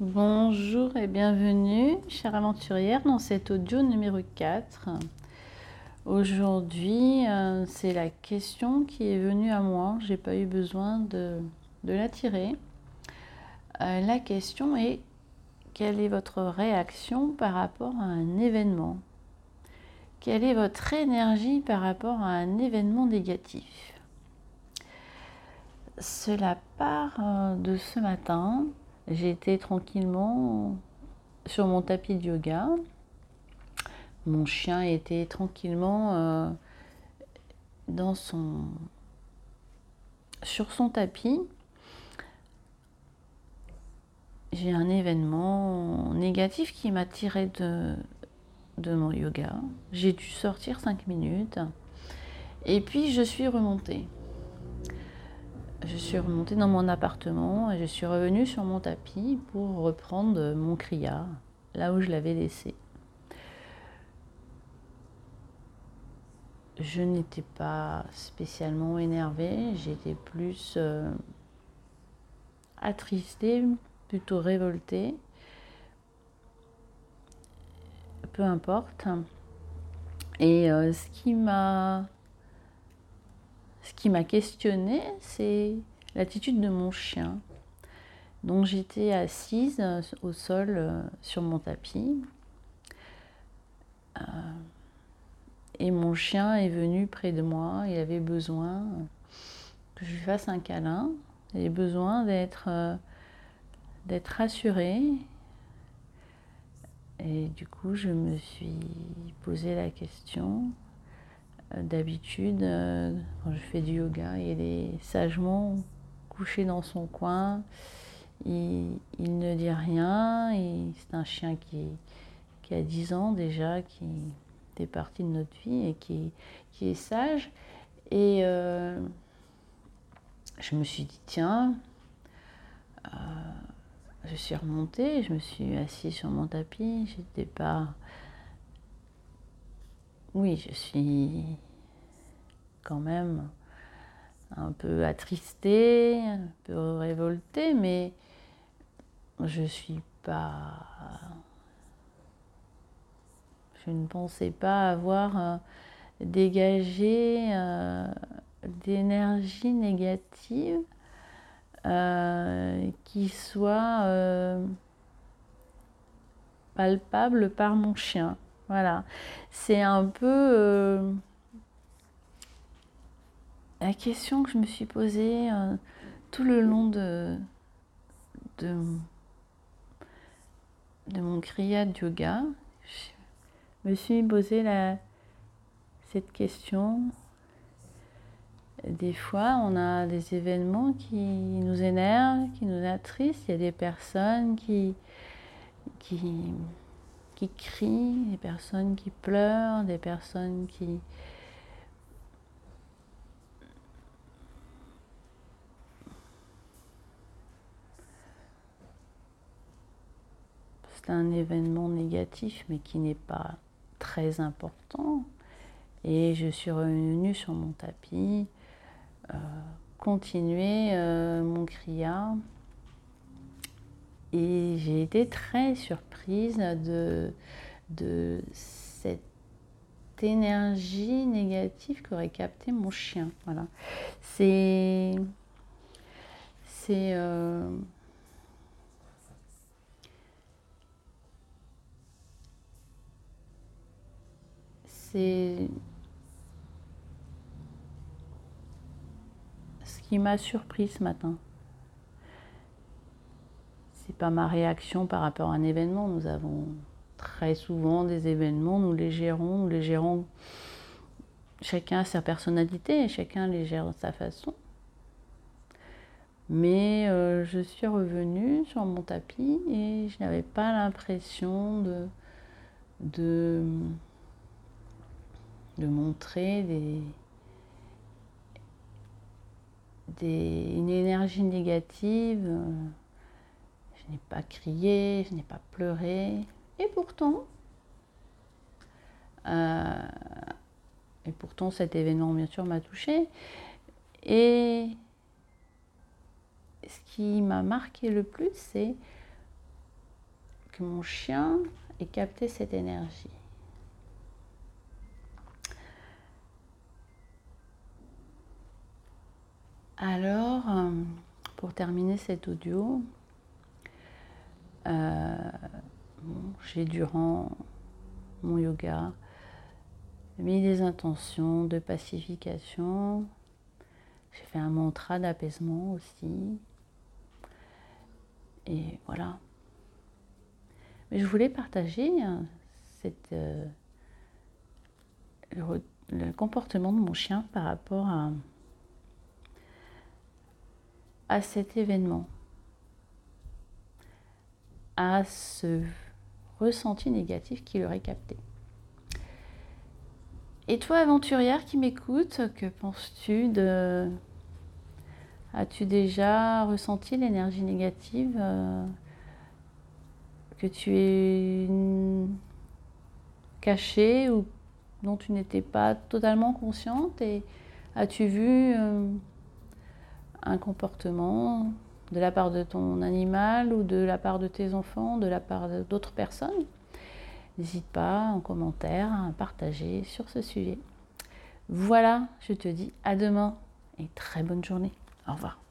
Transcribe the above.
Bonjour et bienvenue, chère aventurière, dans cet audio numéro 4. Aujourd'hui, euh, c'est la question qui est venue à moi. J'ai pas eu besoin de, la tirer. Euh, la question est quelle est votre réaction par rapport à un événement? Quelle est votre énergie par rapport à un événement négatif? Cela part euh, de ce matin. J'étais tranquillement sur mon tapis de yoga. Mon chien était tranquillement euh, dans son, sur son tapis. J'ai un événement négatif qui m'a tiré de, de mon yoga. J'ai dû sortir cinq minutes. Et puis je suis remontée. Je suis remontée dans mon appartement et je suis revenue sur mon tapis pour reprendre mon cria là où je l'avais laissé. Je n'étais pas spécialement énervée, j'étais plus euh, attristée, plutôt révoltée. Peu importe. Et euh, ce qui m'a ce qui m'a questionné, c'est l'attitude de mon chien. Donc j'étais assise euh, au sol euh, sur mon tapis. Euh, et mon chien est venu près de moi. Il avait besoin que je lui fasse un câlin. Il avait besoin d'être d'être rassuré. Et du coup, je me suis posé la question D'habitude, euh, quand je fais du yoga, il est sagement couché dans son coin. Il, ne dit rien. C'est un chien qui, qui, a 10 ans déjà, qui est partie de notre vie et qui, qui est sage. Et euh, je me suis dit, tiens, euh, je suis remontée, je me suis assise sur mon tapis. J'étais pas oui, je suis quand même un peu attristée, un peu révoltée, mais je suis pas. Je ne pensais pas avoir euh, dégagé euh, d'énergie négative euh, qui soit palpable par mon chien. Voilà. C'est un peu euh, la question que je me suis posée euh, tout le long de, mon kriya yoga. Je me suis posé la, cette question. Des fois, on a des événements qui nous énervent, qui nous attristent. Il y a des personnes qui qui crient, des personnes qui pleurent, des personnes qui... C'est un événement négatif, mais qui n'est pas très important. Et je suis revenue sur mon tapis, euh, continuer euh, mon kriya et j'ai été très surprise de, cette énergie négative qu'aurait capté mon chien. Voilà. C'est. C'est. Euh, c'est. Ce qui m'a surpris ce matin c'est pas ma réaction par rapport à un événement. Nous avons très souvent des événements, nous les gérons, nous les gérons. Chacun a sa personnalité et chacun les gère de sa façon. Mais euh, je suis revenue sur mon tapis et je n'avais pas l'impression de, de, de montrer des, des, une énergie négative. Je n'ai pas crié, je n'ai pas pleuré. Et pourtant, euh, et pourtant cet événement bien sûr m'a touchée. Et ce qui m'a marqué le plus, c'est mon chien et capter cette énergie. Alors, euh, pour terminer cet audio, euh, j'ai durant mon yoga mis des intentions de pacification. J'ai fait un mantra d'apaisement aussi. Et voilà. Mais je voulais partager hein, euh, le, comportement de mon chien par rapport à, à cet événement, à ce ressenti négatif qu'il aurait capté. Et toi, aventurière qui m'écoute, que penses-tu de... As-tu déjà ressenti l'énergie négative euh, que tu es cachée ou dont tu n'étais pas totalement consciente et as-tu vu euh, un comportement de la part de ton animal ou de la part de tes enfants, de la part d'autres personnes N'hésite pas en commentaire à partager sur ce sujet. Voilà, je te dis à demain et très bonne journée. Au revoir.